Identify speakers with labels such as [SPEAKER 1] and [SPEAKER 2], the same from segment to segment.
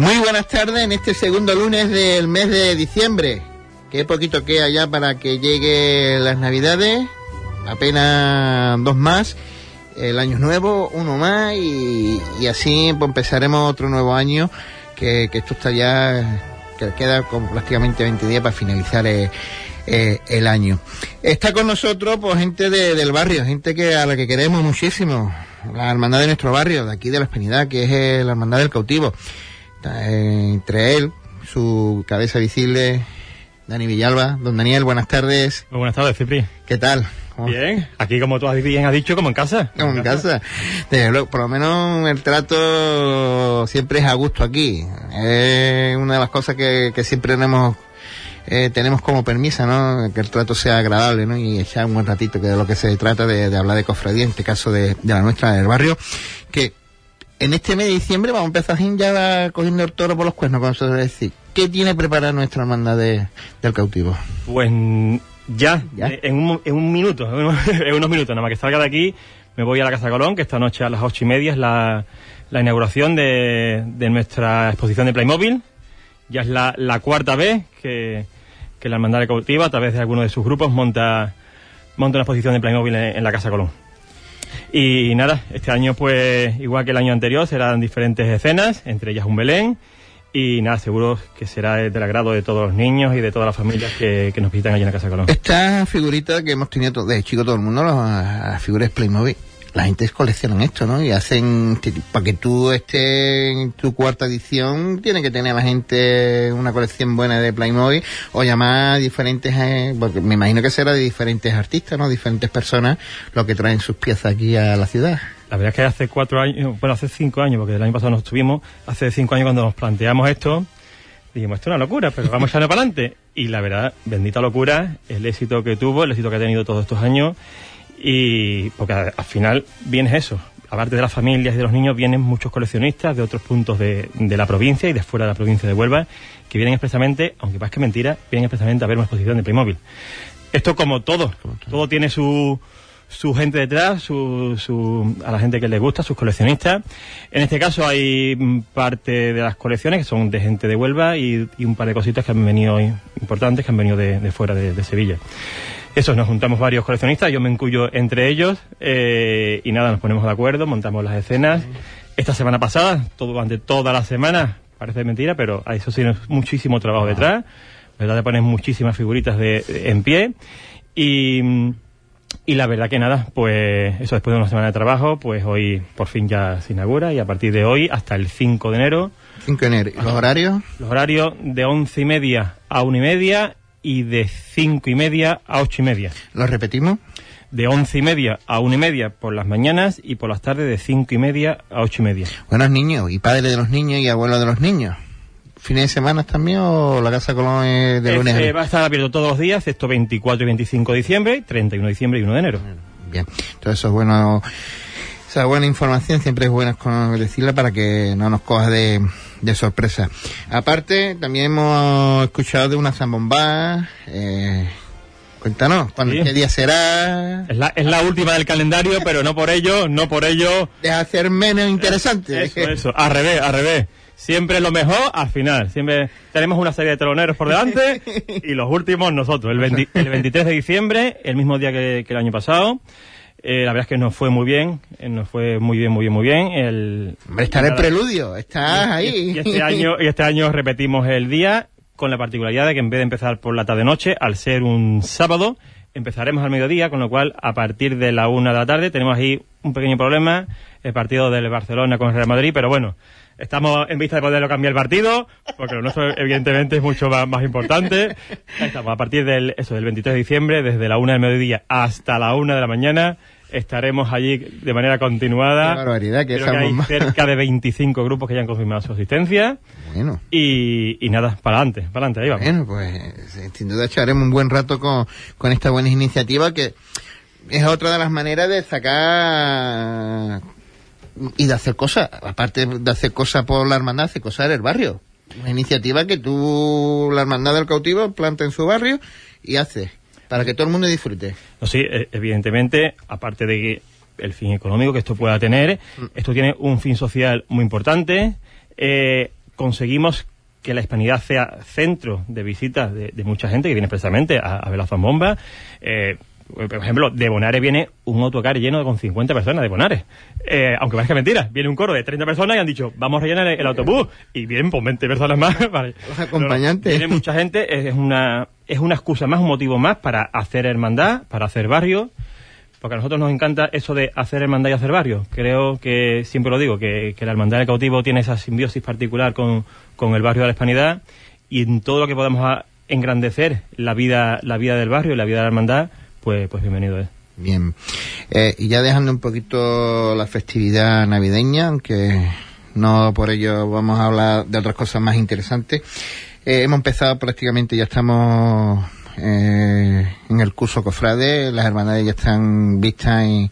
[SPEAKER 1] Muy buenas tardes en este segundo lunes del mes de diciembre. Qué poquito queda ya para que lleguen las navidades. Apenas dos más. El año nuevo, uno más. Y, así pues, empezaremos otro nuevo año. Que, que esto está ya. Que queda con prácticamente 20 días para finalizar eh, eh, el año. Está con nosotros pues gente de- del barrio, gente que a la que queremos muchísimo. La hermandad de nuestro barrio, de aquí de la Espenidad, que es eh, la hermandad del cautivo. Eh, entre él, su cabeza visible, Dani Villalba. Don Daniel, buenas tardes.
[SPEAKER 2] Muy buenas tardes, Cipri.
[SPEAKER 1] ¿Qué tal? ¿Cómo-
[SPEAKER 2] Bien, aquí como tú has- bien has dicho, como en casa.
[SPEAKER 1] Como en casa. Desde luego, por lo menos el trato siempre es a gusto aquí. Es una de las cosas que, que siempre tenemos, eh, tenemos como permisa, ¿no? Que el trato sea agradable, ¿no? Y echar un buen ratito, que de lo que se trata de, de hablar de cofradía, en este caso de, de la nuestra del barrio, que en este mes de diciembre vamos a empezar ya cogiendo el toro por los cuernos, como se suele decir. ¿Qué tiene preparada nuestra hermandad de- del cautivo?
[SPEAKER 2] Pues ya,
[SPEAKER 1] Ya.
[SPEAKER 2] eh, En, un, en un minuto, en unos, en unos minutos, nada más que salga de aquí, me voy a la Casa Colón, que esta noche a las ocho y media es la, la inauguración de, de nuestra exposición de Playmobil. Ya es la, la cuarta vez que, que la Hermandad de Cautiva, a través de alguno de sus grupos, monta, monta una exposición de Playmobil en, en la Casa Colón. Y nada, este año pues igual que el año anterior serán diferentes escenas, entre ellas un Belén y nada, seguro que será del agrado de todos los niños y de todas las familias que, que nos visitan allí en la Casa Colón.
[SPEAKER 1] Esta figurita que hemos tenido to- de chico todo el mundo, los- las figuras Playmobil, la gente colecciona esto, ¿no? Y hacen, para que tú estés en tu cuarta edición, tiene que tener la gente una colección buena de Playmobil o llamar a diferentes, eh, porque me imagino que será de diferentes artistas, ¿no? Diferentes personas lo que traen sus piezas aquí a la ciudad.
[SPEAKER 2] La verdad es que hace cuatro años, bueno, hace cinco años, porque el año pasado nos estuvimos, hace cinco años cuando nos planteamos esto, dijimos, esto es una locura, pero vamos echando para adelante. Y la verdad, bendita locura, el éxito que tuvo, el éxito que ha tenido todos estos años, y porque al final viene eso. Aparte de las familias y de los niños, vienen muchos coleccionistas de otros puntos de, de la provincia y de fuera de la provincia de Huelva, que vienen expresamente, aunque parezca mentira, vienen expresamente a ver una exposición de Playmobil. Esto como todo, todo tiene su, su gente detrás, su, su, a la gente que les gusta, sus coleccionistas. En este caso hay parte de las colecciones que son de gente de Huelva y, y un par de cositas que han venido importantes que han venido de, de fuera de, de Sevilla. Eso, nos juntamos varios coleccionistas, yo me incluyo entre ellos eh, y nada, nos ponemos de acuerdo, montamos las escenas. Esta semana pasada, todo, durante toda la semana, parece mentira, pero a eso sí muchísimo trabajo detrás. ¿Verdad? Te pones muchísimas figuritas de, en pie y... y la verdad que nada, pues eso después de una semana de trabajo, pues hoy por fin ya se inaugura y a partir de hoy hasta el 5 de enero,
[SPEAKER 1] 5 de enero. ¿Y ¿Los horarios?
[SPEAKER 2] los horarios de once y media a una y media y de cinco y media a ocho y media.
[SPEAKER 1] ¿Los repetimos?
[SPEAKER 2] De once y media a una y media por las mañanas y por las tardes de cinco y media a ocho y media.
[SPEAKER 1] Buenos niños y padres de los niños y abuelos de los niños. ¿Fines de semana también o la Casa Colón es de lunes a
[SPEAKER 2] Este va a estar abierto todos los días, excepto 24 y 25 de diciembre, 31 de diciembre y 1 de enero.
[SPEAKER 1] Bien, todo eso es bueno. Esa buena información siempre es buena decirla para que no nos coja de, de sorpresa. Aparte, también hemos escuchado de una zambomba. Eh, cuéntanos, ¿cuándo,
[SPEAKER 2] Sí.
[SPEAKER 1] ¿qué día será?
[SPEAKER 2] Es la, es la última del calendario, pero no por ello, no por ello
[SPEAKER 1] de ser menos interesante.
[SPEAKER 2] Eso, eso, al revés, al revés. Siempre lo mejor al final. Siempre tenemos una serie de teloneros por delante y los últimos nosotros. El, 20 el 23 de diciembre, el mismo día que, que el año pasado. Eh, la verdad es que nos fue muy bien, eh, nos fue muy bien, muy bien, muy bien. El,
[SPEAKER 1] Hombre, está en el preludio, estás
[SPEAKER 2] y,
[SPEAKER 1] ahí.
[SPEAKER 2] y este año, y este año repetimos el día con la particularidad de que en vez de empezar por la tarde-noche, al ser un sábado, empezaremos al mediodía, con lo cual a partir de la una de la tarde tenemos ahí un pequeño problema, el partido del Barcelona con el Real Madrid, pero bueno, estamos en vista de poderlo cambiar el partido, porque lo nuestro evidentemente es mucho más, más importante. Estamos, a partir del, eso, del 23 de diciembre, desde la una del mediodía hasta la una de la mañana, estaremos allí de manera continuada.
[SPEAKER 1] Qué barbaridad, que
[SPEAKER 2] Creo que hay cerca de 25 grupos que ya han confirmado su asistencia.
[SPEAKER 1] Bueno.
[SPEAKER 2] Y, y nada, para adelante, para adelante, ahí vamos.
[SPEAKER 1] Bueno, pues eh, sin duda echaremos un buen rato con, con esta buena iniciativa que es otra de las maneras de sacar y de hacer cosas. Aparte de hacer cosas por la hermandad, hacer cosas en el barrio. Una iniciativa que tú, la hermandad del cautivo, planta en su barrio y hace para que todo el mundo disfrute.
[SPEAKER 2] No, sí, e- evidentemente, aparte de que el fin económico que esto pueda tener, esto tiene un fin social muy importante. Eh, conseguimos que la hispanidad sea centro de visitas de, de mucha gente que viene precisamente a, a ver la zambomba. Eh, por ejemplo, de Bonares viene un autocar lleno con 50 personas de Bonares. Eh, aunque parezca mentira, viene un coro de 30 personas y han dicho, vamos a rellenar el, el autobús. Y vienen pues 20 personas más. vale.
[SPEAKER 1] Los acompañantes.
[SPEAKER 2] Viene mucha gente, es una, es una excusa más, un motivo más para hacer hermandad, para hacer barrio, porque a nosotros nos encanta eso de hacer hermandad y hacer barrio. Creo que, siempre lo digo, que, que la hermandad del cautivo tiene esa simbiosis particular con, con el barrio de la hispanidad y en todo lo que podamos engrandecer la vida, la vida del barrio y la vida de la hermandad, pues, pues bienvenido es.
[SPEAKER 1] Bien. Eh, y ya dejando un poquito la festividad navideña, aunque no por ello vamos a hablar de otras cosas más interesantes. Eh, hemos empezado prácticamente, ya estamos eh, en el curso cofrade, las hermandades ya están vistas y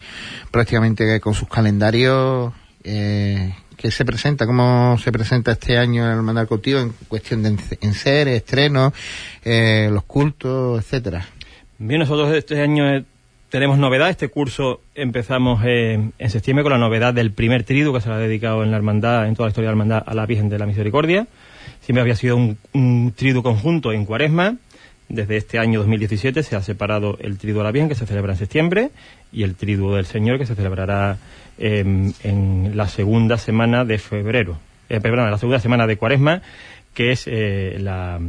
[SPEAKER 1] prácticamente con sus calendarios. Eh, ¿Qué se presenta? ¿Cómo se presenta este año el hermandad cautivo en cuestión de enser, estrenos, eh, los cultos, etcétera?
[SPEAKER 2] Bien, nosotros este año eh, tenemos novedad. Este curso empezamos eh, en septiembre con la novedad del primer triduo que se ha dedicado en la hermandad, en toda la historia de la hermandad, a la Virgen de la Misericordia. Siempre había sido un, un triduo conjunto en cuaresma. Desde este año 2017 se ha separado el triduo a la Virgen, que se celebra en septiembre, y el triduo del Señor, que se celebrará eh, en la segunda semana de febrero. Eh, la segunda semana de cuaresma, que es la,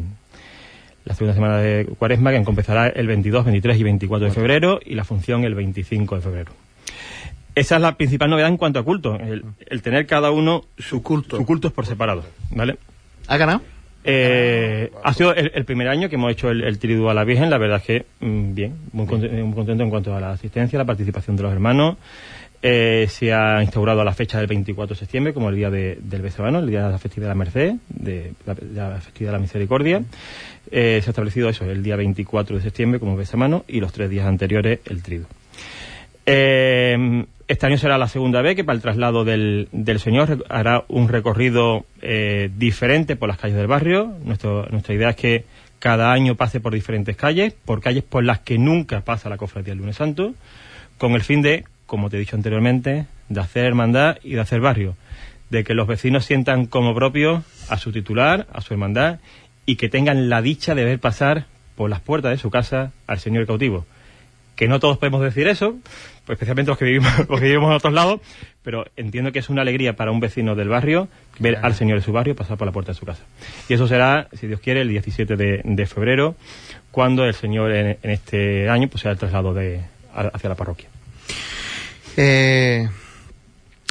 [SPEAKER 2] la segunda semana de cuaresma, que empezará el 22, 23 y 24 de febrero, y la función el 25 de febrero. Esa es la principal novedad en cuanto a culto, el, el tener cada uno
[SPEAKER 1] Su culto.
[SPEAKER 2] su cultos por separado, ¿vale?
[SPEAKER 1] ¿Ha ganado?
[SPEAKER 2] Eh, ha sido el, el primer año que hemos hecho el, el triduo a la Virgen, la verdad es que mm, bien, muy contento en cuanto a la asistencia, la participación de los hermanos. Eh, se ha instaurado a la fecha del 24 de septiembre como el día de- del Besamano, el día de la festividad de la Merced, de la, festividad de la Misericordia. Eh, se ha establecido eso, el día 24 de septiembre como Besamano y los tres días anteriores el triduo. Eh, este año será la segunda vez que para el traslado del, del Señor hará un recorrido diferente por las calles del barrio. Nuestra idea es que cada año pase por diferentes calles, por calles por las que nunca pasa la cofradía el lunes santo, con el fin de, como te he dicho anteriormente, de hacer hermandad y de hacer barrio, de que los vecinos sientan como propio a su titular, a su hermandad, y que tengan la dicha de ver pasar por las puertas de su casa al Señor cautivo que no todos podemos decir eso, pues especialmente los que vivimos, los que vivimos en otros lados, pero entiendo que es una alegría para un vecino del barrio ver al señor de su barrio pasar por la puerta de su casa. Y eso será, si Dios quiere, el 17 de, de febrero, cuando el señor en, en este año pues sea el traslado de, a- hacia la parroquia.
[SPEAKER 1] Eh,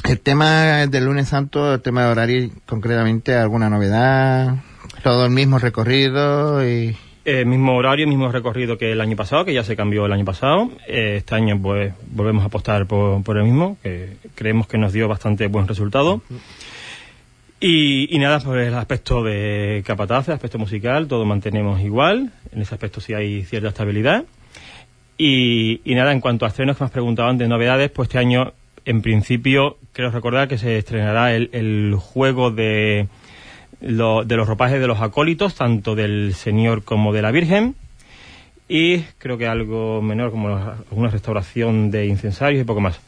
[SPEAKER 1] el tema del lunes santo, el tema de horario, concretamente, alguna novedad, todo el mismo recorrido y
[SPEAKER 2] Eh, mismo horario, mismo recorrido que el año pasado, que ya se cambió el año pasado. Eh, este año pues volvemos a apostar por, por el mismo, que creemos que nos dio bastante buen resultado. Y, y nada, pues el aspecto de capataz, el aspecto musical, todo mantenemos igual. En ese aspecto sí hay cierta estabilidad. Y, nada, en cuanto a estrenos que me has preguntado antes, novedades, pues este año, en principio, creo recordar que se estrenará el, el juego de, de los ropajes de los acólitos, tanto del Señor como de la Virgen. Y creo que algo menor, como alguna restauración de incensarios y poco más.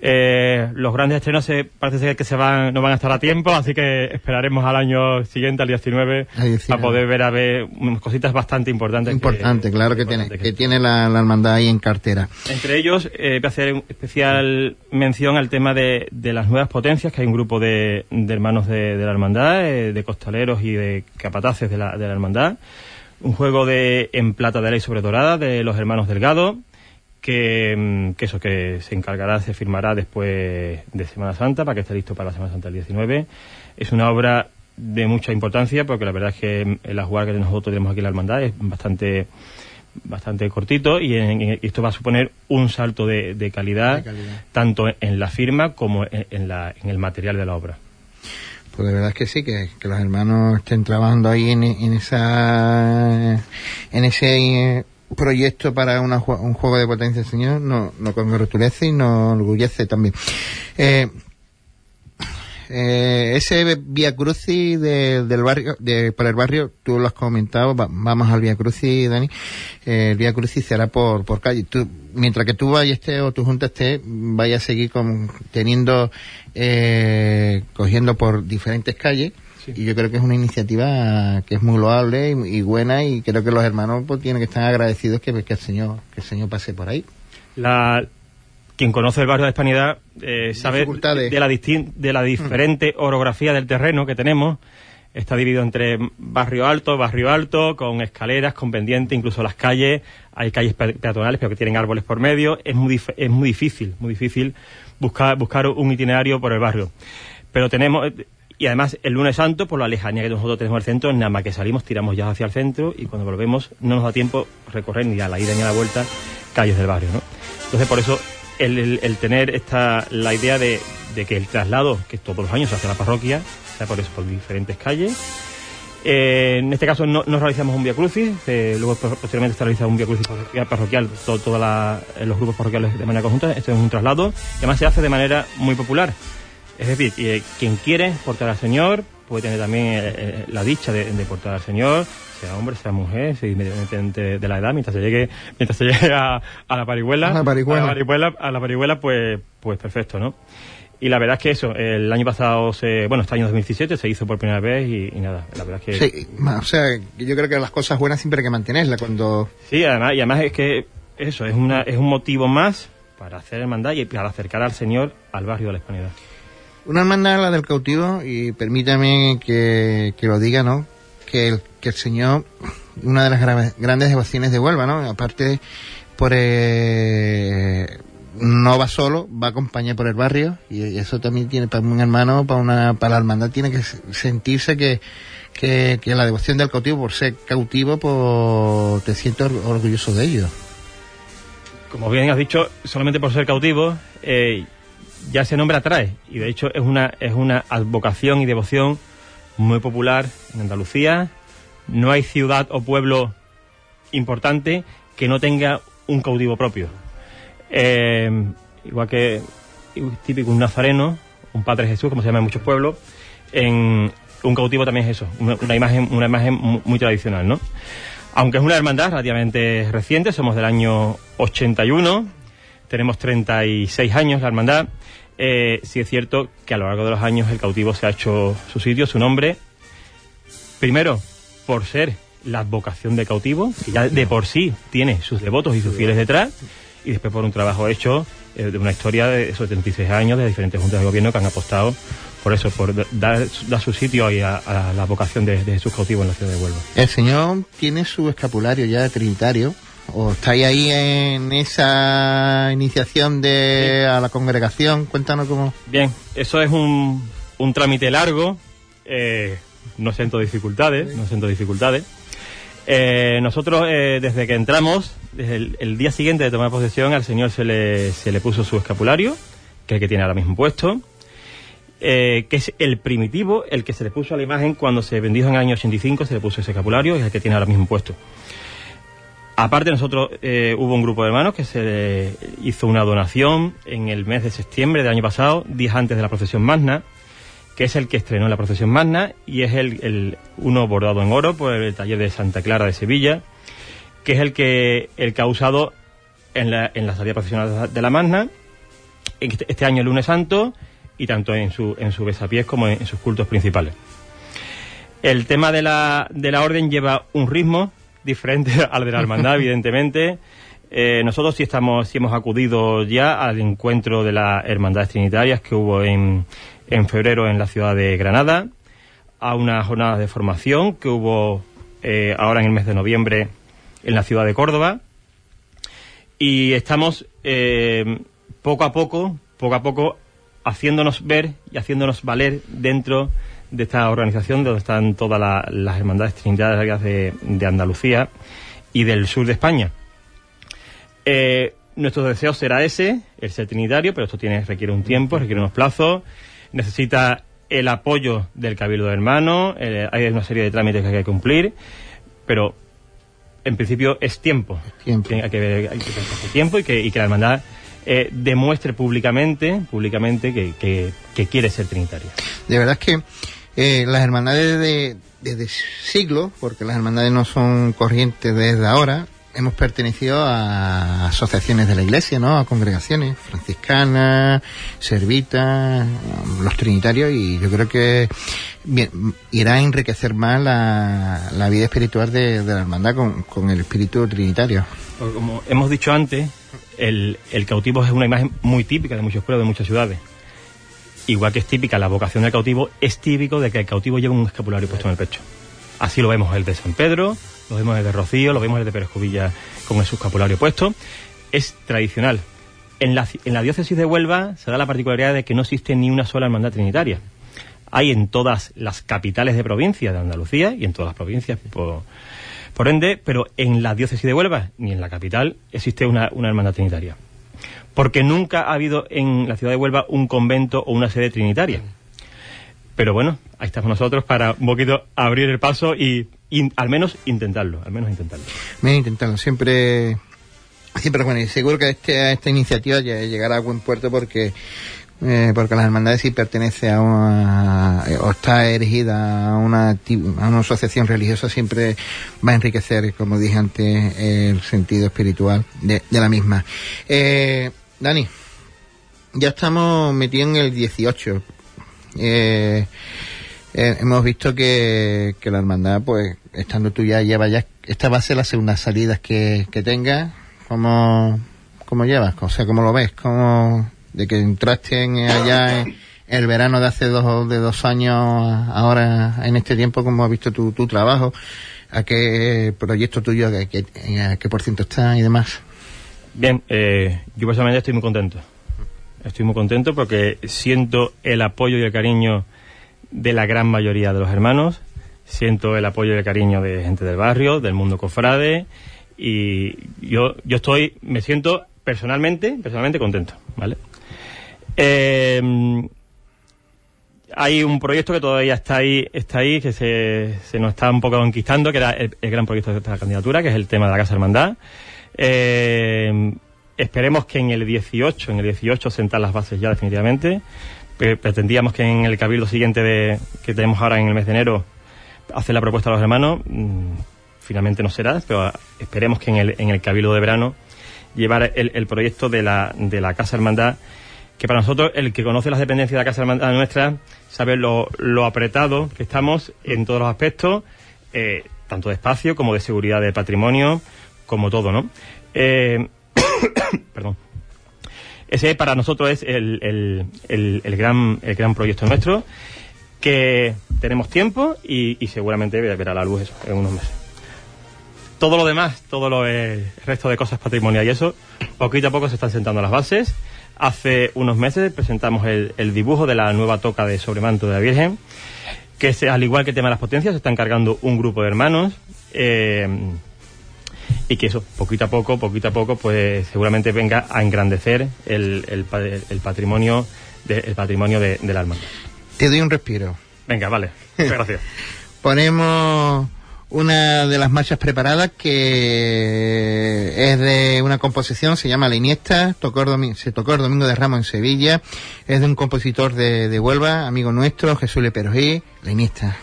[SPEAKER 2] Eh, los grandes estrenos se, parece ser que se van, no van a estar a tiempo, así que esperaremos al año siguiente, al 19,
[SPEAKER 1] Al 19.
[SPEAKER 2] a poder ver a ver unas cositas bastante importantes.
[SPEAKER 1] importante, claro que tiene, que tiene la, la hermandad ahí en cartera.
[SPEAKER 2] entre ellos, eh, voy a hacer especial mención al tema de, de las nuevas potencias, que hay un grupo de, de hermanos de, de la hermandad, eh, de costaleros y de capataces de la, de la hermandad. Un juego de en plata de ley sobre dorada de los hermanos Delgado, que, mm, que eso, que se encargará, se firmará después de Semana Santa, para que esté listo para la Semana Santa el 19. Es una obra de mucha importancia, porque la verdad es que mm, la jugada que nosotros tenemos aquí en la hermandad es bastante bastante cortito y, en- esto va a suponer un salto de, de calidad,
[SPEAKER 1] De calidad.
[SPEAKER 2] tanto en la firma como en, en la- en el material de la obra.
[SPEAKER 1] Pues de verdad es que sí, que, que los hermanos estén trabajando ahí en, en esa en ese proyecto para una un juego de potencia, señor, no, no congratulece y nos orgullece también. Eh, eh, ese Vía Crucis de- del barrio, de, por el barrio, tú lo has comentado, va- vamos al Vía Crucis, Dani, eh, el Vía Crucis será por, por calle. Tú, mientras que tú vayas o tu junta esté, vaya a seguir con, teniendo, eh, cogiendo por diferentes calles.
[SPEAKER 2] Sí.
[SPEAKER 1] Y yo creo que es una iniciativa que es muy loable y, y buena y creo que los hermanos pues tienen que estar agradecidos que, que el señor, que el señor pase por ahí.
[SPEAKER 2] La, quien conoce el barrio de Hispanidad eh, sabe de la, distin- de la diferente orografía del terreno que tenemos. Está dividido entre barrio alto, barrio alto, con escaleras, con pendiente, incluso las calles. Hay calles pe- peatonales, pero que tienen árboles por medio. Es muy, dif- es muy difícil, muy difícil buscar, buscar un itinerario por el barrio. Pero tenemos, y además el lunes santo, por la lejanía que nosotros tenemos al centro, nada más que salimos, tiramos ya hacia el centro y cuando volvemos no nos da tiempo recorrer ni a la ida ni a la vuelta calles del barrio, ¿no? Entonces por eso el, tener esta, la idea de, de que el traslado, que todos los años se hace a la parroquia, sea por eso, por diferentes calles. Eh, en este caso no, no realizamos un Via Crucis, eh, luego po- posteriormente se realiza un Via Crucis parroquial, parroquial to- todos eh, los grupos parroquiales de manera conjunta. Esto es un traslado y además se hace de manera muy popular. Es decir, eh, quien quiere portar al Señor puede tener también eh, eh, la dicha de, de portar al Señor, sea hombre, sea mujer, sea independientemente de la edad, mientras se llegue, mientras se llegue a, a la parihuela,
[SPEAKER 1] A la parihuela.
[SPEAKER 2] a la parihuela, a la parihuela, pues, pues perfecto, ¿no? Y la verdad es que eso, el año pasado, se, bueno, este año 2017 se hizo por primera vez y, y nada, la verdad es que...
[SPEAKER 1] Sí, o sea, yo creo que las cosas buenas siempre hay que mantenerlas cuando...
[SPEAKER 2] Sí, además, y además es que eso es, una, es un motivo más para hacer hermandad y para acercar al Señor al barrio de la Hispanidad.
[SPEAKER 1] Una hermandad, la del cautivo, y permítame que, que lo diga, ¿no? Que el, que el Señor, una de las gra- grandes devociones de Huelva, ¿no? Aparte, por eh, no va solo, va acompañado por el barrio, y eso también tiene para un hermano, para una para la hermandad, tiene que se- sentirse que, que, la devoción del cautivo, por ser cautivo, pues te siento or- orgulloso de ello.
[SPEAKER 2] Como bien has dicho, solamente por ser cautivo, eh, ya ese nombre atrae. Y de hecho es una, es una advocación y devoción muy popular en Andalucía. No hay ciudad o pueblo importante que no tenga un cautivo propio. Eh, igual que típico un nazareno, un Padre Jesús, como se llama en muchos pueblos, en un cautivo también es eso, una, imagen, una imagen mu- muy tradicional, ¿no? Aunque es una hermandad relativamente reciente, somos del año 81, tenemos 36 años la hermandad, eh, sí es cierto que a lo largo de los años el cautivo se ha hecho su sitio, su nombre, primero por ser la vocación de cautivo, que ya de por sí tiene sus devotos y sus fieles detrás, y después por un trabajo hecho eh, de una historia de esos 76 años de diferentes juntas de gobierno que han apostado por eso, por da- dar, dar su sitio ahí a, la vocación de, de Jesús cautivo en la ciudad de Huelva.
[SPEAKER 1] El Señor tiene su escapulario ya trinitario. ¿O estáis ahí en esa iniciación de a la congregación? Cuéntanos cómo.
[SPEAKER 2] Bien, eso es un, un trámite largo, eh, no siento dificultades, no siento dificultades. Eh, nosotros, eh, desde que entramos, desde el, el día siguiente de tomar posesión, al señor se le, se le puso su escapulario, que es el que tiene ahora mismo puesto, eh, que es el primitivo, el que se le puso a la imagen cuando se bendijo en el año 85, se le puso ese escapulario, y es el que tiene ahora mismo puesto. Aparte, nosotros eh, hubo un grupo de hermanos que se hizo una donación en el mes de septiembre del año pasado, días antes de la procesión magna, que es el que estrenó la procesión magna y es el, uno bordado en oro por el taller de Santa Clara de Sevilla, que es el que el que ha usado en la, en la salida procesional de la magna este, este año el lunes santo y tanto en su en su besapiés como en, en sus cultos principales. El tema de la, de la orden lleva un ritmo diferente al de la hermandad, evidentemente. Eh, nosotros sí estamos, sí hemos acudido ya al encuentro de las hermandades trinitarias que hubo en, en febrero en la ciudad de Granada, a unas jornadas de formación que hubo eh, ahora en el mes de noviembre en la ciudad de Córdoba. Y estamos eh, poco a poco, poco a poco, haciéndonos ver y haciéndonos valer dentro de esta organización donde están todas la- las hermandades trinitarias de, de Andalucía y del sur de España. Eh, nuestro deseo será ese, el ser trinitario, pero esto tiene, requiere un tiempo, requiere unos plazos, necesita el apoyo del Cabildo de Hermanos, eh, hay una serie de trámites que hay que cumplir, pero en principio es tiempo.
[SPEAKER 1] Tiempo.
[SPEAKER 2] Hay que ver, hay que ver tiempo y que, y que la hermandad eh, demuestre públicamente, públicamente que, que- que quiere ser trinitaria.
[SPEAKER 1] De verdad es que eh, las hermandades de, desde siglos, porque las hermandades no son corrientes desde ahora, hemos pertenecido a asociaciones de la iglesia, ¿no? A congregaciones franciscanas, servitas, los trinitarios, y yo creo que irá a enriquecer más la, vida espiritual de, la hermandad con, el espíritu trinitario.
[SPEAKER 2] Como hemos dicho antes, el, el cautivo es una imagen muy típica de muchos pueblos, de muchas ciudades. Igual que es típica la vocación del cautivo, es típico de que el cautivo lleva un escapulario puesto en el pecho. Así lo vemos el de San Pedro, lo vemos el de Rocío, lo vemos el de Pérez Cubilla con su escapulario puesto. Es tradicional. En la, en la diócesis de Huelva se da la particularidad de que no existe ni una sola hermandad trinitaria. Hay en todas las capitales de provincia de Andalucía y en todas las provincias por, ende, pero en la diócesis de Huelva ni en la capital existe una hermandad trinitaria. Porque nunca ha habido en la ciudad de Huelva un convento o una sede trinitaria. Pero bueno, ahí estamos nosotros para un poquito abrir el paso y, al menos intentarlo, al menos intentarlo.
[SPEAKER 1] A intentarlo, siempre, siempre bueno, y seguro que este, esta iniciativa lle- llegará a buen puerto porque, eh, porque las hermandades si pertenece a una, o está erigida a una, a una asociación religiosa siempre va a enriquecer, como dije antes, el sentido espiritual de, de la misma. Eh, Dani, ya estamos metidos en el 18. Eh, eh, hemos visto que, que la hermandad, pues, estando tú ya, lleva ya, esta va a ser las segundas salidas que, que tenga. ¿Cómo, ¿Cómo llevas? O sea, ¿cómo lo ves? ¿Cómo, de que entraste en, allá el verano de hace dos, de dos años, ahora en este tiempo, ¿cómo has visto tu, tu trabajo? ¿A qué proyecto tuyo, a qué, a qué por ciento está y demás?
[SPEAKER 2] Bien, eh, yo personalmente estoy muy contento. Estoy muy contento porque siento el apoyo y el cariño de la gran mayoría de los hermanos, siento el apoyo y el cariño de gente del barrio, del mundo cofrade y yo, yo estoy, me siento personalmente, personalmente contento, ¿vale? Eh, hay un proyecto que todavía está ahí, está ahí, que se, se nos está un poco conquistando, que era el, el gran proyecto de esta candidatura, que es el tema de la Casa Hermandad. Eh, esperemos que en el 18, en el 18 sentar las bases ya definitivamente. Pre- Pretendíamos que en el cabildo siguiente de, que tenemos ahora en el mes de enero hacer la propuesta a los hermanos. Mm, finalmente no será, pero esperemos que en el, en el cabildo de verano llevar el, el proyecto de la, de la Casa Hermandad que para nosotros, el que conoce las dependencias de la Casa Hermandad nuestra, sabe lo, lo apretado que estamos en todos los aspectos, eh, tanto de espacio como de seguridad de patrimonio, como todo, ¿no? Eh, perdón. Ese para nosotros es el, el, el, gran, el gran proyecto nuestro, que tenemos tiempo y, y seguramente verá la luz eso, en unos meses. Todo lo demás, todo lo, el resto de cosas patrimoniales y eso, poquito a poco se están sentando las bases. Hace unos meses presentamos el, el dibujo de la nueva toca de sobremanto de la Virgen, que se- al igual que el tema de las potencias, se está encargando un grupo de hermanos. eh, y que eso, poquito a poco, poquito a poco, pues seguramente venga a engrandecer el, el, pa- el patrimonio, de, el patrimonio de, del alma.
[SPEAKER 1] Te doy un respiro.
[SPEAKER 2] Venga, vale. Muchas gracias.
[SPEAKER 1] Ponemos una de las marchas preparadas que es de una composición, se llama La Iniesta, tocó el se tocó el domingo de Ramos en Sevilla, es de un compositor de, de Huelva, amigo nuestro, Jesús Leperojí, La Iniesta.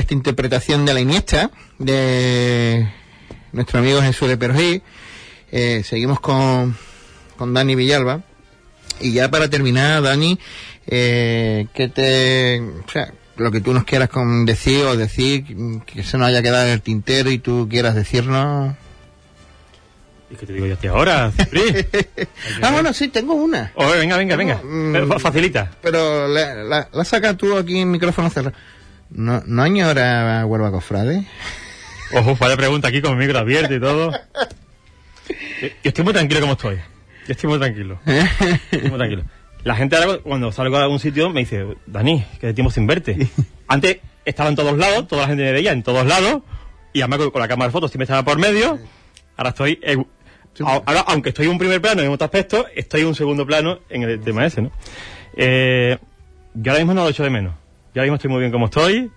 [SPEAKER 1] Escuchar esta interpretación de la Iniesta, de nuestro amigo Jesús de Perjí, eh, seguimos con, con Dani Villalba. Y ya para terminar, Dani, eh, que te, o sea, lo que tú nos quieras con decir o decir, que se nos haya quedado en el tintero y tú quieras decirnos.
[SPEAKER 2] ¿Y qué te digo yo a ti ahora,
[SPEAKER 1] ah, bueno, sí, tengo una.
[SPEAKER 2] Oh, venga, venga, venga. Pero facilita.
[SPEAKER 1] Pero la, la, la sacas tú aquí en micrófono cerrado. ¿No, no añora Huelva Cofrade?
[SPEAKER 2] Ojo, vaya pregunta aquí con el micro abierto y todo. Yo yo estoy muy tranquilo como estoy. Yo estoy muy tranquilo. Estoy muy tranquilo. La gente ahora cuando salgo a algún sitio me dice, Dani, que de tiempo sin verte. Antes estaba en todos lados, toda la gente me veía en todos lados, y además con, la cámara de fotos siempre estaba por medio. Ahora estoy, ahora, aunque estoy en un primer plano en otro aspecto, estoy en un segundo plano en el tema ese, ¿no? Eh, yo ahora mismo no lo echo de menos. Yo ahora mismo estoy muy bien como estoy.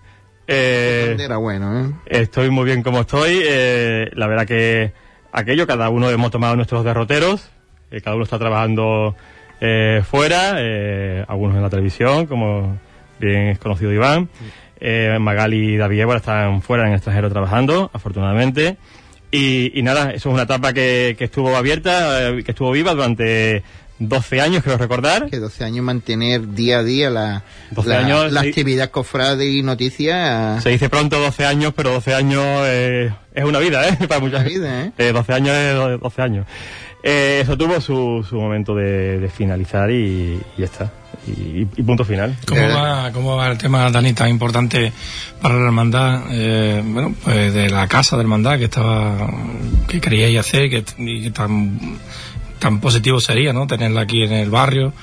[SPEAKER 2] Eh,
[SPEAKER 1] Era bueno, ¿eh?
[SPEAKER 2] Estoy muy bien como estoy. eh, la verdad que aquello, cada uno hemos tomado nuestros derroteros. eh, cada uno está trabajando eh, fuera, eh, algunos en la televisión, como bien es conocido Iván. Magali y David Évora están fuera en el extranjero trabajando, afortunadamente. Y, y nada, eso es una etapa que, que estuvo abierta, que estuvo viva durante 12 años, creo recordar.
[SPEAKER 1] Que 12 años mantener día a día la,
[SPEAKER 2] 12
[SPEAKER 1] la,
[SPEAKER 2] años,
[SPEAKER 1] la actividad cofrade y noticias.
[SPEAKER 2] Se dice pronto 12 años, pero 12 años eh, es una vida, ¿eh? Para mucha
[SPEAKER 1] Una
[SPEAKER 2] gente.
[SPEAKER 1] vida, ¿eh?
[SPEAKER 2] Eh, 12 años es do- 12 años. Eh, eso tuvo su, su momento de, de finalizar y, y ya está. Y, y punto final.
[SPEAKER 3] ¿Cómo
[SPEAKER 1] Eh,
[SPEAKER 3] va, ¿Cómo va el tema, Dani, tan importante para la hermandad? eh, bueno, pues de la casa de hermandad que estaba, que queríais hacer que, y que tan, tan positivo sería, ¿no? Tenerla aquí en el barrio,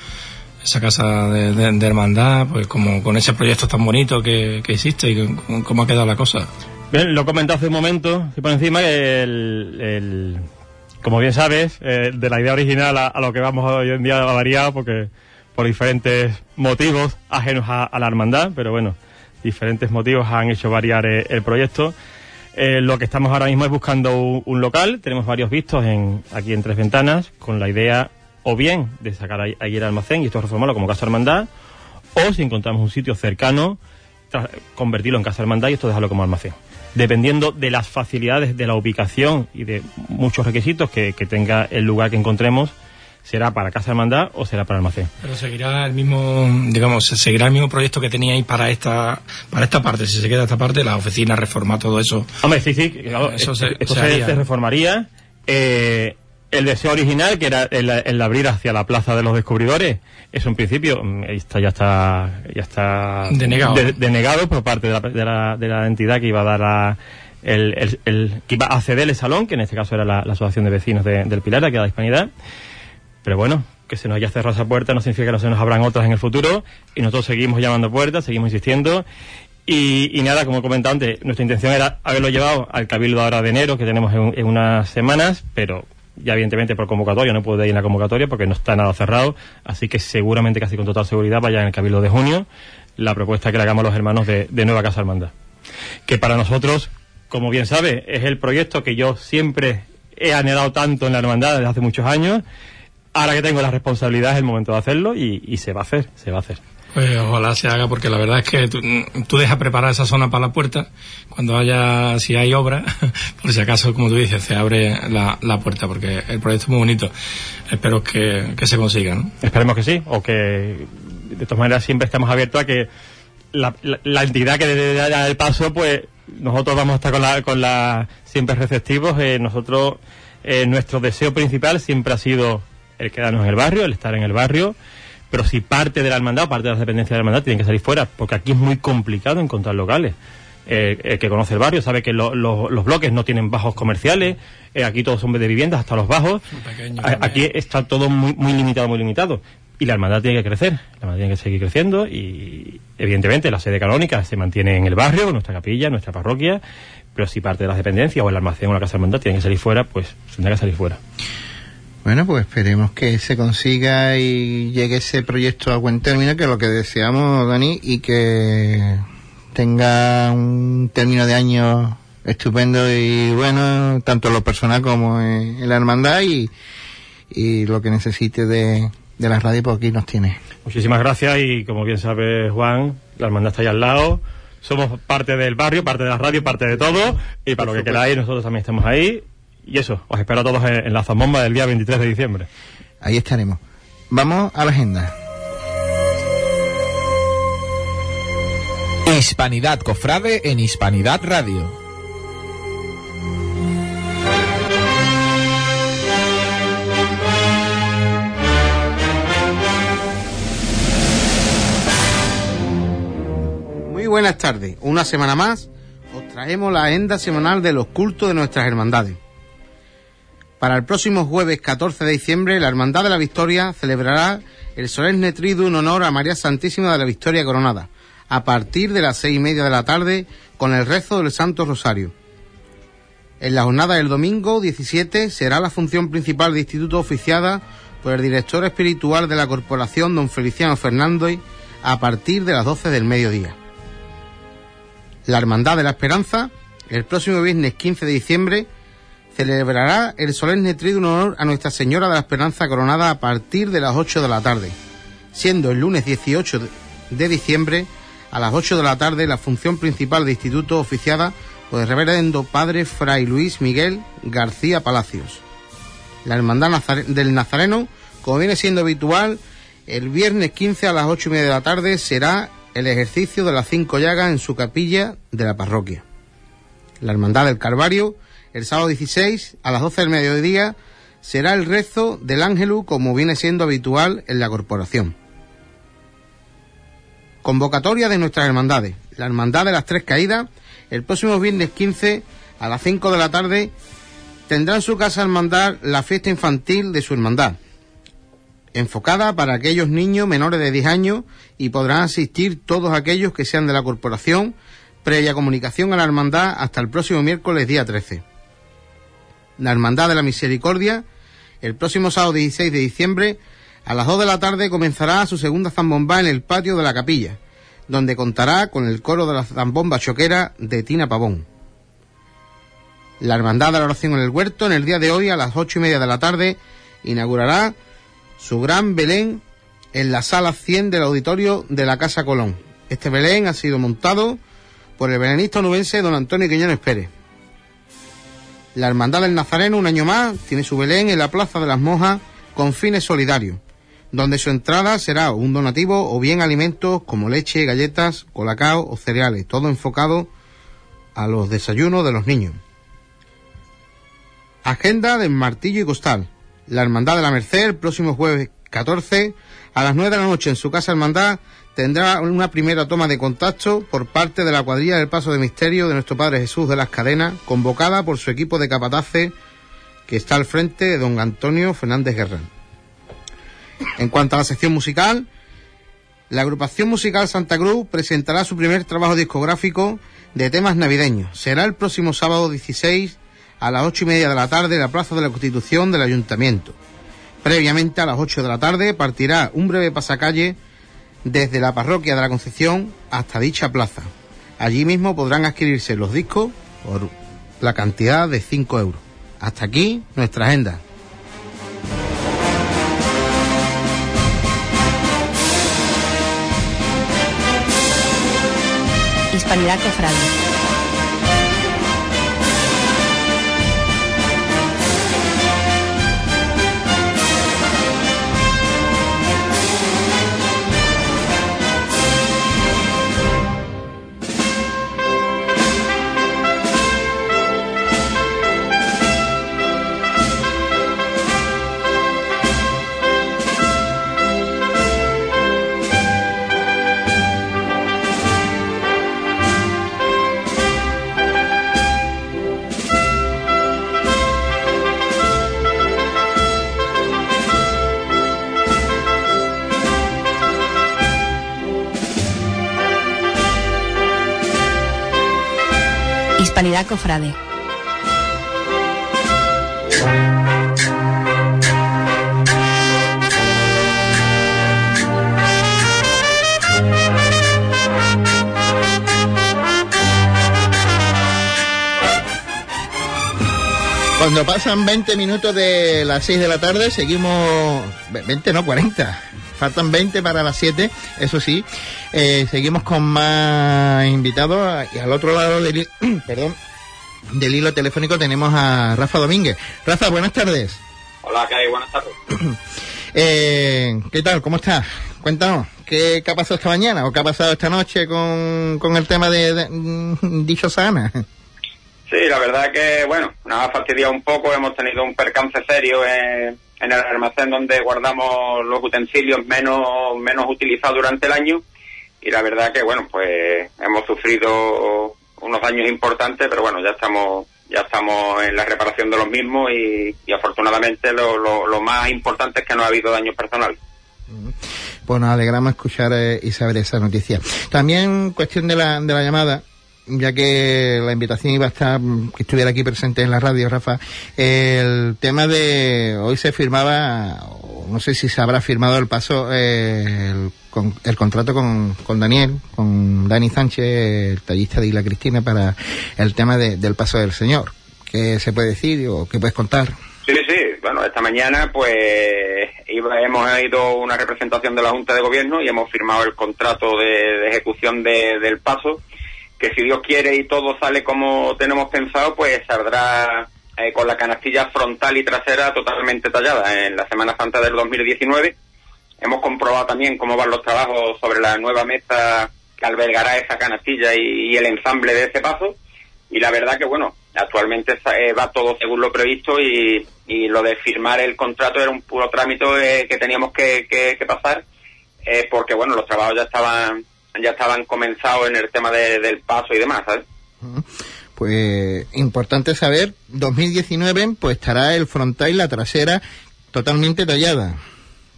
[SPEAKER 3] esa casa de, hermandad, pues como con ese proyecto tan bonito que, que hiciste y cómo ha quedado la cosa.
[SPEAKER 2] Bien, lo comentado hace un momento, y por encima, el, como bien sabes, eh, de la idea original a, lo que vamos hoy en día ha variado porque por diferentes motivos ajenos a, a la hermandad, pero bueno, diferentes motivos han hecho variar eh, el proyecto. Eh, lo que estamos ahora mismo es buscando un, local, tenemos varios vistos en, aquí en Tres Ventanas, con la idea o bien de sacar ahí, el almacén y esto reformarlo como casa hermandad, o si encontramos un sitio cercano, convertirlo en casa hermandad y esto dejarlo como almacén. Dependiendo de las facilidades de la ubicación y de muchos requisitos que tenga el lugar que encontremos, será para casa hermandad o será para almacén.
[SPEAKER 3] Pero seguirá el mismo, digamos, seguirá el mismo proyecto que teníais para esta, para esta parte. Si se queda esta parte, la oficina, reformar todo eso.
[SPEAKER 2] Hombre, sí, sí, claro,
[SPEAKER 3] Eso se-
[SPEAKER 2] esto
[SPEAKER 3] se
[SPEAKER 2] reformaría. Eh, el deseo original, que era el, el abrir hacia la Plaza de los Descubridores, eso en principio mm, está, ya está ya está
[SPEAKER 3] Denegado.
[SPEAKER 2] de- denegado por parte de la, de la, de la entidad que iba a dar la- el, el- el- que iba a ceder el salón, que en este caso era la, la Asociación de Vecinos de- del Pilar, aquí a la Hispanidad. Pero bueno, que se nos haya cerrado esa puerta no significa que no se nos abran otras en el futuro y nosotros seguimos llamando puertas, seguimos insistiendo y, nada, como he comentado antes, nuestra intención era haberlo llevado al Cabildo ahora de enero, que tenemos en, unas semanas, pero ya evidentemente por convocatoria, no puede ir en la convocatoria porque no está nada cerrado, así que seguramente casi con total seguridad vaya en el Cabildo de junio la propuesta que le hagamos los hermanos de, de Nueva Casa Hermandad. Que para nosotros, como bien sabe, es el proyecto que yo siempre he anhelado tanto en la hermandad desde hace muchos años. Ahora que tengo la responsabilidad es el momento de hacerlo y, y se va a hacer, se va a hacer.
[SPEAKER 3] Pues ojalá se haga porque la verdad es que tú, tú dejas preparar esa zona para la puerta cuando haya, si hay obra, por si acaso, como tú dices, se abre la, la puerta porque el proyecto es muy bonito. Espero que, que se consiga, ¿no?
[SPEAKER 2] Esperemos que sí, o que de todas maneras siempre estamos abiertos a que la, la- la entidad que dar el paso, pues nosotros vamos a estar con la, con la siempre receptivos. eh, nosotros, eh, nuestro deseo principal siempre ha sido el quedarnos en el barrio, el estar en el barrio. Pero si parte de la hermandad o parte de las dependencias de la hermandad tienen que salir fuera, porque aquí es muy complicado encontrar locales. Eh, el que conoce el barrio sabe que lo- lo- los bloques no tienen bajos comerciales, eh, aquí todos son de viviendas, hasta los bajos. A-. Aquí está todo muy, muy limitado, muy limitado. Y la hermandad tiene que crecer, la hermandad tiene que seguir creciendo y evidentemente la sede canónica se mantiene en el barrio, nuestra capilla, nuestra parroquia, pero si parte de las dependencias o el almacén o la casa de hermandad tienen que salir fuera, pues tendrá que salir fuera.
[SPEAKER 1] Bueno, pues esperemos que se consiga y llegue ese proyecto a buen término, que es lo que deseamos, Dani, y que tenga un término de año estupendo y bueno, tanto en lo personal como en, la hermandad y, y lo que necesite de, de la radio, pues aquí nos tiene.
[SPEAKER 2] Muchísimas gracias y como bien sabe Juan, la hermandad está ahí al lado, somos parte del barrio, parte de la radio, parte de todo, y para lo que queráis, nosotros también estamos ahí. Y eso, os espero a todos en, en la zambomba del día 23 de diciembre.
[SPEAKER 1] Ahí estaremos. Vamos a la agenda.
[SPEAKER 4] Hispanidad Cofrade en Hispanidad Radio.
[SPEAKER 5] Muy buenas tardes. Una semana más os traemos la agenda semanal de los cultos de nuestras hermandades. Para el próximo jueves 14 de diciembre, la Hermandad de la Victoria celebrará el solemne triduo en honor a María Santísima de la Victoria Coronada, a partir de las seis y media de la tarde, con el rezo del Santo Rosario. En la jornada del domingo 17 será la función principal de instituto oficiada por el director espiritual de la corporación, don Feliciano Fernández, a partir de las 12 del mediodía. La Hermandad de la Esperanza, el próximo viernes 15 de diciembre, celebrará el solemne triduo honor a Nuestra Señora de la Esperanza Coronada a partir de las 8 de la tarde, siendo el lunes 18 de diciembre a las 8 de la tarde la función principal de instituto oficiada por el reverendo padre Fray Luis Miguel García Palacios. La Hermandad del Nazareno, como viene siendo habitual, el viernes 15 a las 8 y media de la tarde será el ejercicio de las cinco llagas en su capilla de la parroquia. La Hermandad del Calvario, el sábado 16 a las 12 del mediodía, será el rezo del Ángelus como viene siendo habitual en la corporación. Convocatoria de nuestras hermandades. La Hermandad de las Tres Caídas, el próximo viernes 15 a las 5 de la tarde, tendrá en su casa hermandad la fiesta infantil de su hermandad, enfocada para aquellos niños menores de 10 años y podrán asistir todos aquellos que sean de la corporación, previa comunicación a la hermandad hasta el próximo miércoles día 13. La Hermandad de la Misericordia, el próximo sábado 16 de diciembre, a las 2 de la tarde comenzará su segunda zambomba en el patio de la capilla, donde contará con el coro de la zambomba choquera de Tina Pavón. La Hermandad de la Oración en el Huerto, en el día de hoy, a las ocho y media de la tarde, inaugurará su gran Belén en la sala 100 del auditorio de la Casa Colón. Este Belén ha sido montado por el belenista onubense don Antonio Quiñones Pérez. La Hermandad del Nazareno, un año más, tiene su Belén en la Plaza de las Mojas con fines solidarios, donde su entrada será un donativo o bien alimentos como leche, galletas, colacao o cereales, todo enfocado a los desayunos de los niños. Agenda del Martillo y Costal. La Hermandad de la Merced, próximo jueves 14, a las 9 de la noche en su casa hermandad, tendrá una primera toma de contacto por parte de la cuadrilla del Paso de Misterio de nuestro Padre Jesús de las Cadenas, convocada por su equipo de capataces que está al frente de don Antonio Fernández Guerra. En cuanto a la sección musical, la agrupación musical Santa Cruz presentará su primer trabajo discográfico de temas navideños. Será el próximo sábado 16 a las ocho y media de la tarde en la Plaza de la Constitución del Ayuntamiento. Previamente a las 8 de la tarde partirá un breve pasacalle desde la parroquia de la Concepción hasta dicha plaza. Allí mismo podrán adquirirse los discos por la cantidad de 5 euros. Hasta aquí nuestra agenda.
[SPEAKER 6] Hispanidad Cofrade. Cofrade.
[SPEAKER 1] Cuando pasan 20 minutos de las 6 de la tarde, seguimos. 20, no, 40. faltan 20 para las 7, eso sí. Eh, seguimos con más invitados y al otro lado del, perdón, del hilo telefónico tenemos a Rafa Domínguez. Rafa, buenas tardes.
[SPEAKER 7] Hola, ¿qué hay? Buenas tardes.
[SPEAKER 1] Eh, ¿Qué tal? ¿Cómo estás? Cuéntanos, ¿qué, qué ha pasado esta mañana o qué ha pasado esta noche con, con el tema de, de mm, dicho sana?
[SPEAKER 7] Sí, la verdad que, bueno, nos ha fastidiado un poco. Hemos tenido un percance serio en, en el almacén donde guardamos los utensilios menos, menos utilizados durante el año. Y la verdad que, bueno, pues hemos sufrido unos daños importantes, pero bueno, ya estamos ya estamos en la reparación de los mismos y, afortunadamente lo, lo, lo más importante es que no ha habido daños personales.
[SPEAKER 1] Pues nos alegramos escuchar eh, y saber esa noticia. También cuestión de la, de la llamada, ya que la invitación iba a estar, mm, que estuviera aquí presente en la radio, Rafa, el tema de, hoy se firmaba, no sé si se habrá firmado el paso, eh, el, con- el contrato con, con Daniel, con Dani Sánchez, el tallista de Isla Cristina, para el tema de- del paso del Señor. ¿Qué se puede decir o qué puedes contar?
[SPEAKER 7] Sí, sí, bueno, esta mañana pues iba- hemos ido una representación de la Junta de Gobierno y hemos firmado el contrato de, de ejecución de- del paso, que si Dios quiere y todo sale como tenemos pensado, pues saldrá eh, con la canastilla frontal y trasera totalmente tallada en la Semana Santa del 2019. Hemos comprobado también cómo van los trabajos sobre la nueva mesa que albergará esa canastilla y, el ensamble de ese paso y la verdad que bueno actualmente eh, va todo según lo previsto y, y lo de firmar el contrato era un puro trámite eh, que teníamos que, que- que pasar eh, porque bueno los trabajos ya estaban ya estaban comenzados en el tema de- del paso y demás ¿sabes?
[SPEAKER 1] Pues importante saber, 2019 pues estará el frontal y la trasera totalmente tallada.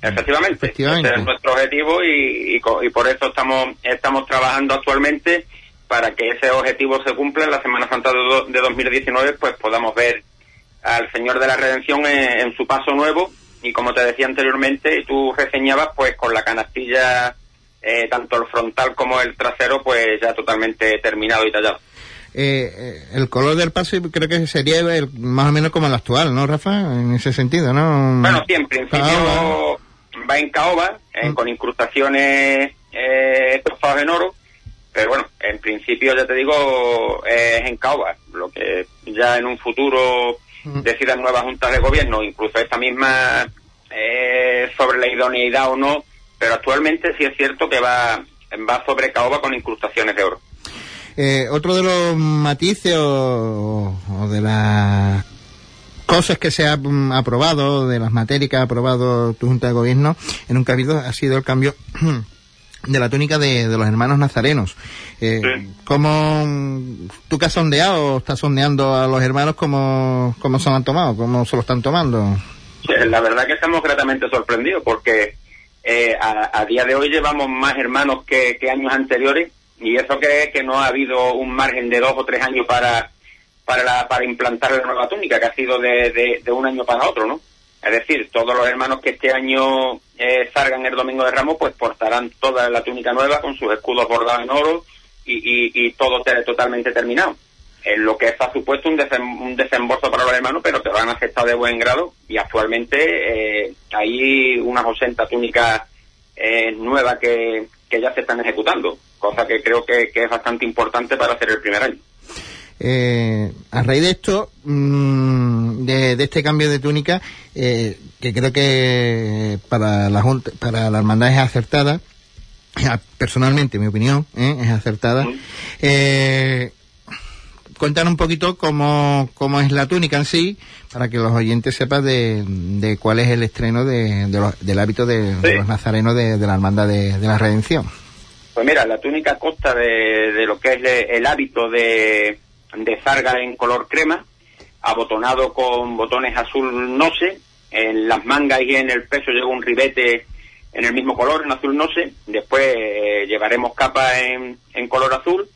[SPEAKER 7] Efectivamente,
[SPEAKER 1] Efectivamente.
[SPEAKER 7] ese es nuestro objetivo y, y por eso estamos estamos trabajando actualmente para que ese objetivo se cumpla en la Semana Santa de, do- de 2019, pues podamos ver al Señor de la Redención en, en su paso nuevo y como te decía anteriormente y tú reseñabas, pues con la canastilla eh, tanto el frontal como el trasero, pues ya totalmente terminado y tallado.
[SPEAKER 1] Eh, eh, el color del paso creo que sería el- más o menos como el actual, ¿no, Rafa? En ese sentido, ¿no?
[SPEAKER 7] Bueno, sí, en principio
[SPEAKER 1] Caoba.
[SPEAKER 7] va en caoba, eh,
[SPEAKER 1] Mm.
[SPEAKER 7] con incrustaciones eh, estofadas en oro, pero bueno, en principio ya te digo, es en caoba, lo que ya en un futuro
[SPEAKER 1] Mm.
[SPEAKER 7] decidan nuevas juntas de gobierno, incluso esta misma eh, sobre la idoneidad o no, pero actualmente sí es cierto que va, va sobre caoba con incrustaciones de oro.
[SPEAKER 1] Eh, otro de los matices o, o de las cosas que se ha mm, aprobado, de las materias que ha aprobado tu Junta de Gobierno en un cabildo ha sido el cambio de la túnica de, de los hermanos nazarenos. Eh,
[SPEAKER 7] Sí.
[SPEAKER 1] ¿Cómo mm, tú que has sondeado o estás sondeando a los hermanos, cómo, cómo se lo han tomado, cómo se lo están tomando?
[SPEAKER 7] La verdad que estamos gratamente sorprendidos porque eh, a, a día de hoy llevamos más hermanos que, años anteriores y eso que, que no ha habido un margen de dos o tres años para para, la- para implantar la nueva túnica, que ha sido de, de- un año para otro, ¿no? Es decir, todos los hermanos que este año eh, salgan el Domingo de Ramos, pues portarán toda la túnica nueva con sus escudos bordados en oro y, y, y todo te- totalmente terminado. En lo que está supuesto un, desem- un desembolso para los hermanos, pero que lo han aceptado de buen grado y actualmente eh, hay unas 80 túnicas eh, nuevas que, que ya se están ejecutando, cosa que creo que, que es bastante importante para hacer el primer año.
[SPEAKER 1] Eh, a raíz de esto, mm, de, de este cambio de túnica, eh, que creo que para la junta, para la hermandad es acertada, personalmente, mi opinión, ¿eh? es acertada. Cuéntanos un poquito cómo, cómo es la túnica en sí, para que los oyentes sepan de, de cuál es el estreno de, de los- del hábito de, los nazarenos de, la hermandad de, la redención.
[SPEAKER 7] Pues mira, la túnica consta de, de lo que es le- el hábito de, de zarga en color crema, abotonado con botones azul noce, en las mangas y en el pecho lleva un ribete en el mismo color, en azul noce, después eh, llevaremos capa en, en color azul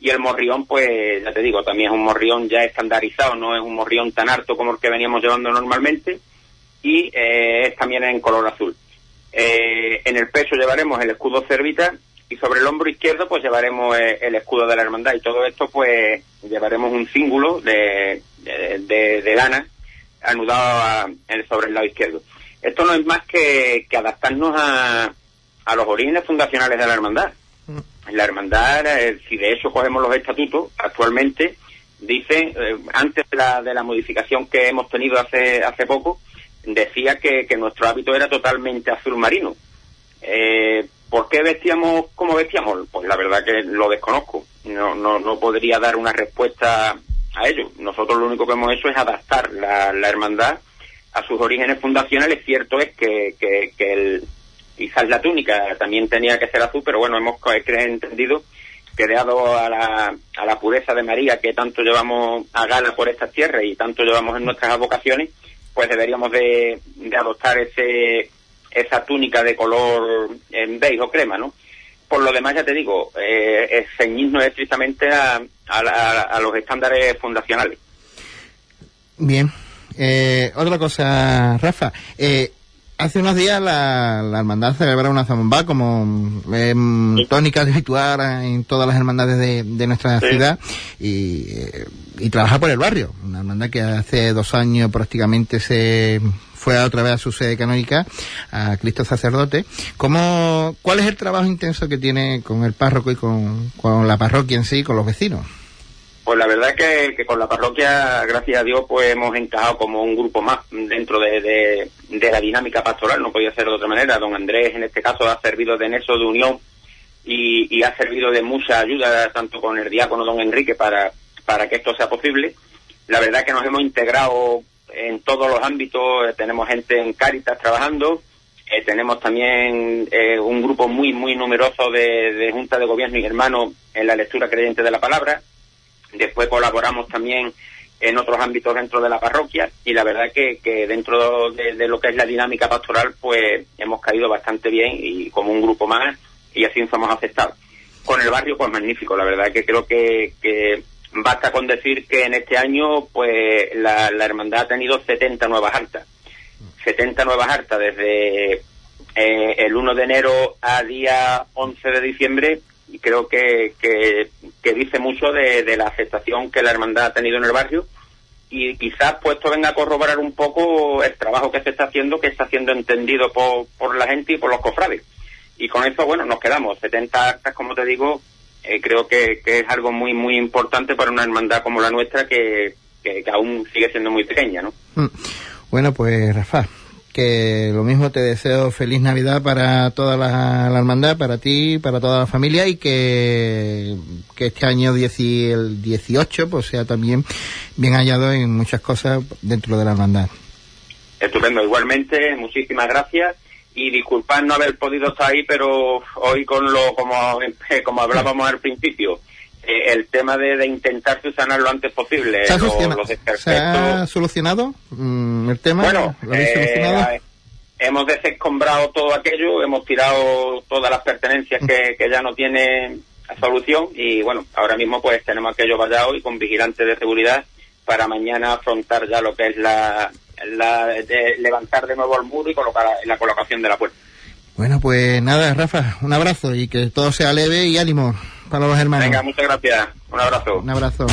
[SPEAKER 7] y el morrión, pues ya te digo, también es un morrión ya estandarizado, no es un morrión tan harto como el que veníamos llevando normalmente y eh, es también en color azul. Eh, en el pecho llevaremos el escudo cervita y sobre el hombro izquierdo pues llevaremos eh, el escudo de la hermandad y todo esto pues llevaremos un cíngulo de, de, lana anudado a- sobre el lado izquierdo. esto no es más que, que adaptarnos a, a los orígenes fundacionales de la hermandad. La hermandad, eh, si de eso cogemos los estatutos, actualmente dice, eh, antes de la, de la modificación que hemos tenido hace, hace poco, decía que, que nuestro hábito era totalmente azul marino. Eh, ¿Por qué vestíamos como vestíamos? Pues la verdad que lo desconozco. No, no, no podría dar una respuesta a ello. Nosotros lo único que hemos hecho es adaptar la, la hermandad a sus orígenes fundacionales. Cierto es que, que, que el, quizás la túnica también tenía que ser azul, pero bueno, hemos entendido que dado a la, a la pureza de María que tanto llevamos a gala por estas tierras y tanto llevamos en nuestras vocaciones, pues deberíamos de, adoptar ese esa túnica de color en beige o crema, ¿no? Por lo demás, ya te digo, eh, es ceñirnos estrictamente a, a la- los estándares fundacionales.
[SPEAKER 1] Bien. Eh, otra cosa, Rafa. Eh, hace unos días la, la hermandad celebraba una zambomba como em, tónica habitual en todas las hermandades de, de nuestra
[SPEAKER 7] Sí.
[SPEAKER 1] ciudad y, eh, y trabaja por el barrio. Una hermandad que hace dos años prácticamente se fue otra vez a su sede canónica, a Cristo Sacerdote. ¿Cómo, ¿Cuál es el trabajo intenso que tiene con el párroco y con, con la parroquia en sí, con los vecinos?
[SPEAKER 7] Pues la verdad que, que con la parroquia, gracias a Dios, pues hemos encajado como un grupo más dentro de, la dinámica pastoral, no podía ser de otra manera. Don Andrés, en este caso, ha servido de nexo de unión y, y ha servido de mucha ayuda, tanto con el diácono Don Enrique, para, para que esto sea posible. La verdad que nos hemos integrado en todos los ámbitos, eh, tenemos gente en Cáritas trabajando, eh, tenemos también eh, un grupo muy, muy numeroso de, de Junta de Gobierno y hermanos en la lectura creyente de la palabra. Después colaboramos también en otros ámbitos dentro de la parroquia y la verdad que, que dentro de, lo que es la dinámica pastoral pues hemos caído bastante bien y como un grupo más y así somos aceptados. Con el barrio pues magnífico, la verdad que creo que, basta con decir que en este año pues la, hermandad ha tenido 70 nuevas altas. 70 nuevas hartas desde eh, el 1 de enero a día 11 de diciembre y creo que, que, que dice mucho de, la aceptación que la hermandad ha tenido en el barrio y quizás pues esto venga a corroborar un poco el trabajo que se está haciendo, que está siendo entendido por, por la gente y por los cofrades. Y con eso, bueno, nos quedamos. 70 actas, como te digo, eh, creo que, que es algo muy, muy importante para una hermandad como la nuestra que, que, que aún sigue siendo muy pequeña, ¿no?
[SPEAKER 1] Mm. Bueno, pues Rafa, que lo mismo te deseo feliz Navidad para toda la, hermandad, para ti, para toda la familia y que, que este año 10 y el 18 pues sea también bien hallado en muchas cosas dentro de la hermandad.
[SPEAKER 7] Estupendo, igualmente, muchísimas gracias y disculpad no haber podido estar ahí, pero hoy con lo como, como hablábamos al principio, eh, el tema de, de intentar subsanar lo antes posible,
[SPEAKER 1] ¿Se ha
[SPEAKER 7] lo-
[SPEAKER 1] solucionado,
[SPEAKER 7] los
[SPEAKER 1] ¿se
[SPEAKER 7] desperfectos.
[SPEAKER 1] ha solucionado mm, el tema?
[SPEAKER 7] Bueno,
[SPEAKER 1] ¿Lo habéis
[SPEAKER 7] eh,
[SPEAKER 1] solucionado?
[SPEAKER 7] eh, hemos desescombrado todo aquello, hemos tirado todas las pertenencias que, que ya no tienen solución y bueno, ahora mismo pues tenemos aquello vallado y con vigilantes de seguridad para mañana afrontar ya lo que es la, la de levantar de nuevo el muro y colocar la colocación de la puerta.
[SPEAKER 1] Bueno, pues nada, Rafa, un abrazo y que todo sea leve y ánimo para los hermanos.
[SPEAKER 7] Venga, muchas gracias. Un abrazo.
[SPEAKER 1] Un abrazo.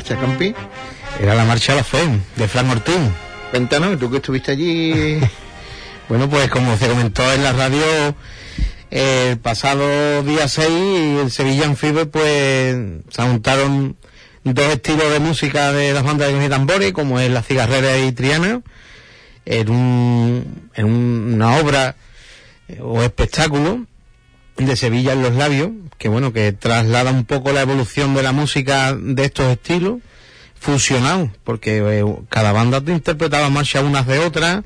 [SPEAKER 1] Marcha?
[SPEAKER 5] Era la marcha a la fe, de Fran Ortiz.
[SPEAKER 1] Cuéntanos, tú que estuviste allí.
[SPEAKER 5] bueno, pues como se comentó en la radio, el pasado día 6, el Sevilla Fever, pues se juntaron dos estilos de música de las bandas de tambores, como es la cigarrera y Triana, en, un, en una obra o espectáculo de Sevilla en los labios, que bueno, que traslada un poco la evolución de la música de estos estilos, fusionados, porque eh, cada banda te interpretaba marcha unas de otras,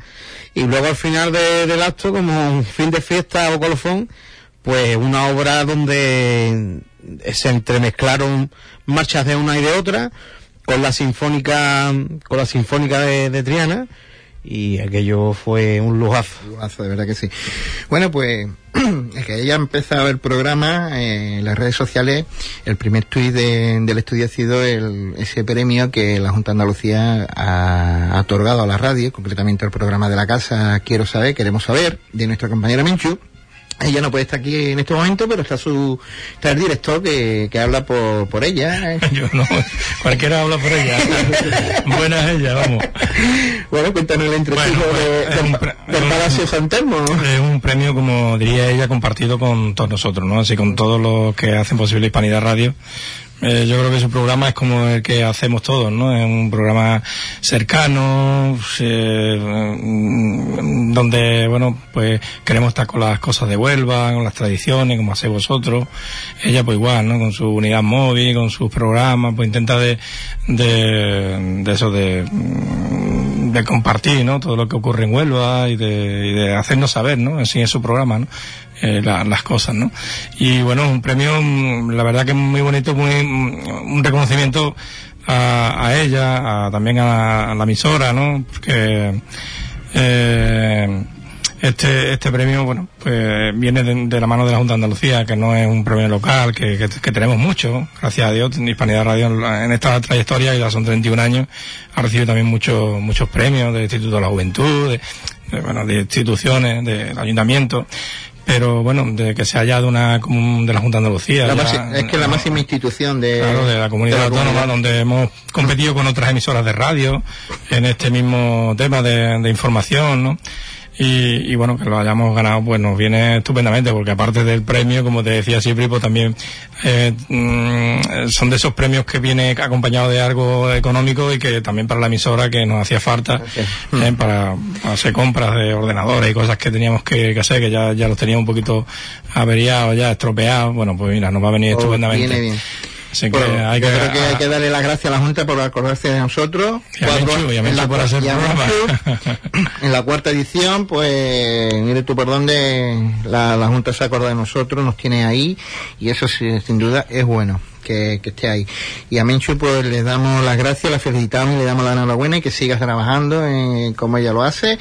[SPEAKER 5] y luego al final del acto, como un fin de fiesta o colofón, pues una obra donde se entremezclaron marchas de una y de otra, con la sinfónica, con la sinfónica de Triana, y aquello fue un lujazo.
[SPEAKER 1] lujazo, de verdad que sí. Bueno, pues es que ella empezado el programa eh, en las redes sociales. El primer tuit del estudio ha sido el, ese premio que la Junta de Andalucía ha, otorgado a la radio, concretamente al programa de la casa Quiero saber, queremos saber, de nuestra compañera Minchu ella no puede estar aquí en este momento, pero está su está el director que, que habla por, por ella.
[SPEAKER 3] Yo no, cualquiera habla por ella. Buena es ella, vamos.
[SPEAKER 1] Bueno, cuéntanos el entretenimiento pues, de, del Palacio San Telmo.
[SPEAKER 3] Es un premio, como diría ella, compartido con todos nosotros, ¿no? Así con todos los que hacen posible Hispanidad Radio eh, yo creo que su programa es como el que hacemos todos, ¿no? Es un programa cercano, eh, donde, bueno, pues queremos estar con las cosas de Huelva, con las tradiciones, como hacéis vosotros. Ella, pues igual, ¿no? Con su unidad móvil, con sus programas, pues intenta de, de, de eso, de, de compartir, ¿no? Todo lo que ocurre en Huelva y de, y de hacernos saber, ¿no? Así es su programa, ¿no? Eh, las cosas, ¿no? Y bueno, un premio, la verdad que muy bonito, muy, un reconocimiento a, a ella, a, también a, la emisora, ¿no? Porque eh, este, este premio, bueno, pues viene de, la mano de la Junta de Andalucía, que no es un premio local, que, que, tenemos mucho, gracias a Dios, Hispanidad Radio en esta trayectoria, ya son 31 años, ha recibido también muchos muchos premios del Instituto de la Juventud, de, bueno, de instituciones, del ayuntamiento pero bueno, de que se haya de una de la Junta de Andalucía.
[SPEAKER 1] es que la máxima institución de,
[SPEAKER 3] de la comunidad autónoma, donde hemos competido con otras emisoras de radio en este mismo tema de, de información, ¿no? Y, y, bueno, que lo hayamos ganado, pues nos viene estupendamente, porque aparte del premio, como te decía siempre, pues también eh, mm, son de esos premios que viene acompañado de algo económico y que también para la emisora que nos hacía falta eh, para, hacer compras de ordenadores y cosas que teníamos que, hacer, que ya, ya los teníamos un poquito averiados, ya estropeados. Bueno, pues mira, nos va a venir oh, estupendamente.
[SPEAKER 1] Viene bien. Así que hay que, creo que hay que darle las gracias a la Junta por acordarse de nosotros.
[SPEAKER 3] en, la,
[SPEAKER 1] en la cuarta edición, pues mire tú por dónde la, la Junta se acuerda de nosotros, nos tiene ahí y eso sin duda es bueno que, esté ahí. Y a Menchu pues le damos las gracias, la felicitamos le damos la enhorabuena y que sigas trabajando en, como ella lo hace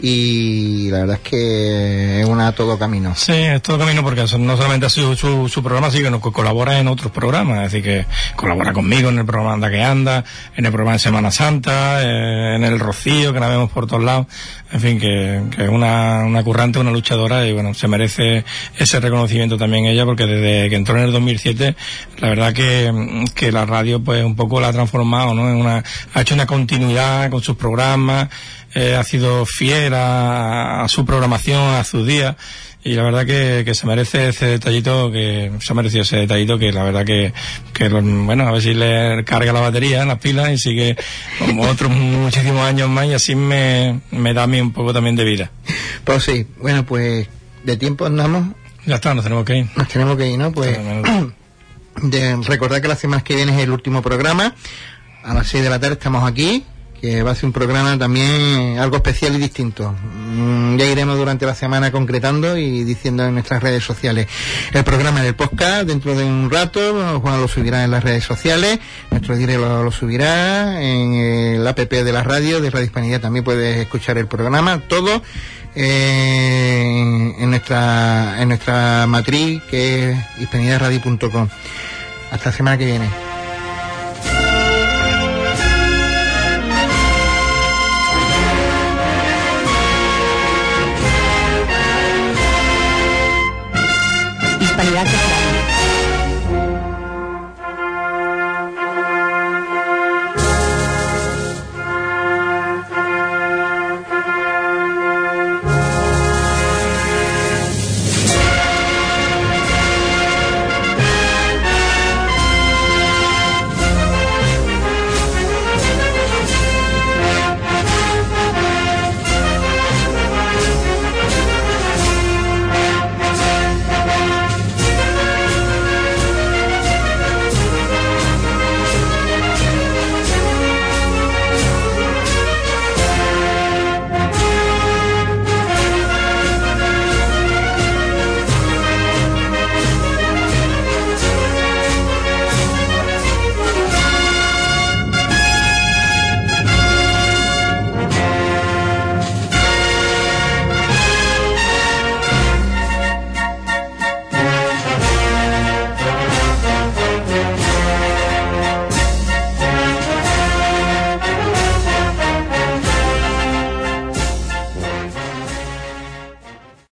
[SPEAKER 1] y la verdad es que es una todo camino.
[SPEAKER 3] Sí, es todo camino porque no solamente ha sido su, programa, sino que colabora en otros programas, decir que colabora conmigo en el programa Anda que Anda, en el programa de Semana Santa, eh, en el Rocío que la vemos por todos lados, en fin, que es una, una currante, una luchadora y bueno, se merece ese reconocimiento también ella porque desde que entró en el 2007, la verdad que, que la radio pues un poco la ha transformado, ¿no? En una, ha hecho una continuidad con sus programas, eh, ha sido fiel a, su programación, a sus días y la verdad que, que, se merece ese detallito que se ha merecido ese detallito que la verdad que, que bueno a ver si le carga la batería en las pilas y sigue como otros muchísimos años más y así me, me da a mí un poco también de vida.
[SPEAKER 1] Pues sí bueno pues de tiempo andamos.
[SPEAKER 3] Ya está nos tenemos que ir.
[SPEAKER 1] Nos tenemos que ir no pues de recordar que la semana que viene es el último programa. A las 6 de la tarde estamos aquí, que va a ser un programa también algo especial y distinto. Mm, ya iremos durante la semana concretando y diciendo en nuestras redes sociales. El programa del podcast dentro de un rato, Juan lo subirá en las redes sociales, nuestro directo lo, subirá en el app de la radio, de Radio Hispanidad también puedes escuchar el programa, todo eh, en nuestra en nuestra matriz que es hispanidadradio.com. Hasta la semana que viene.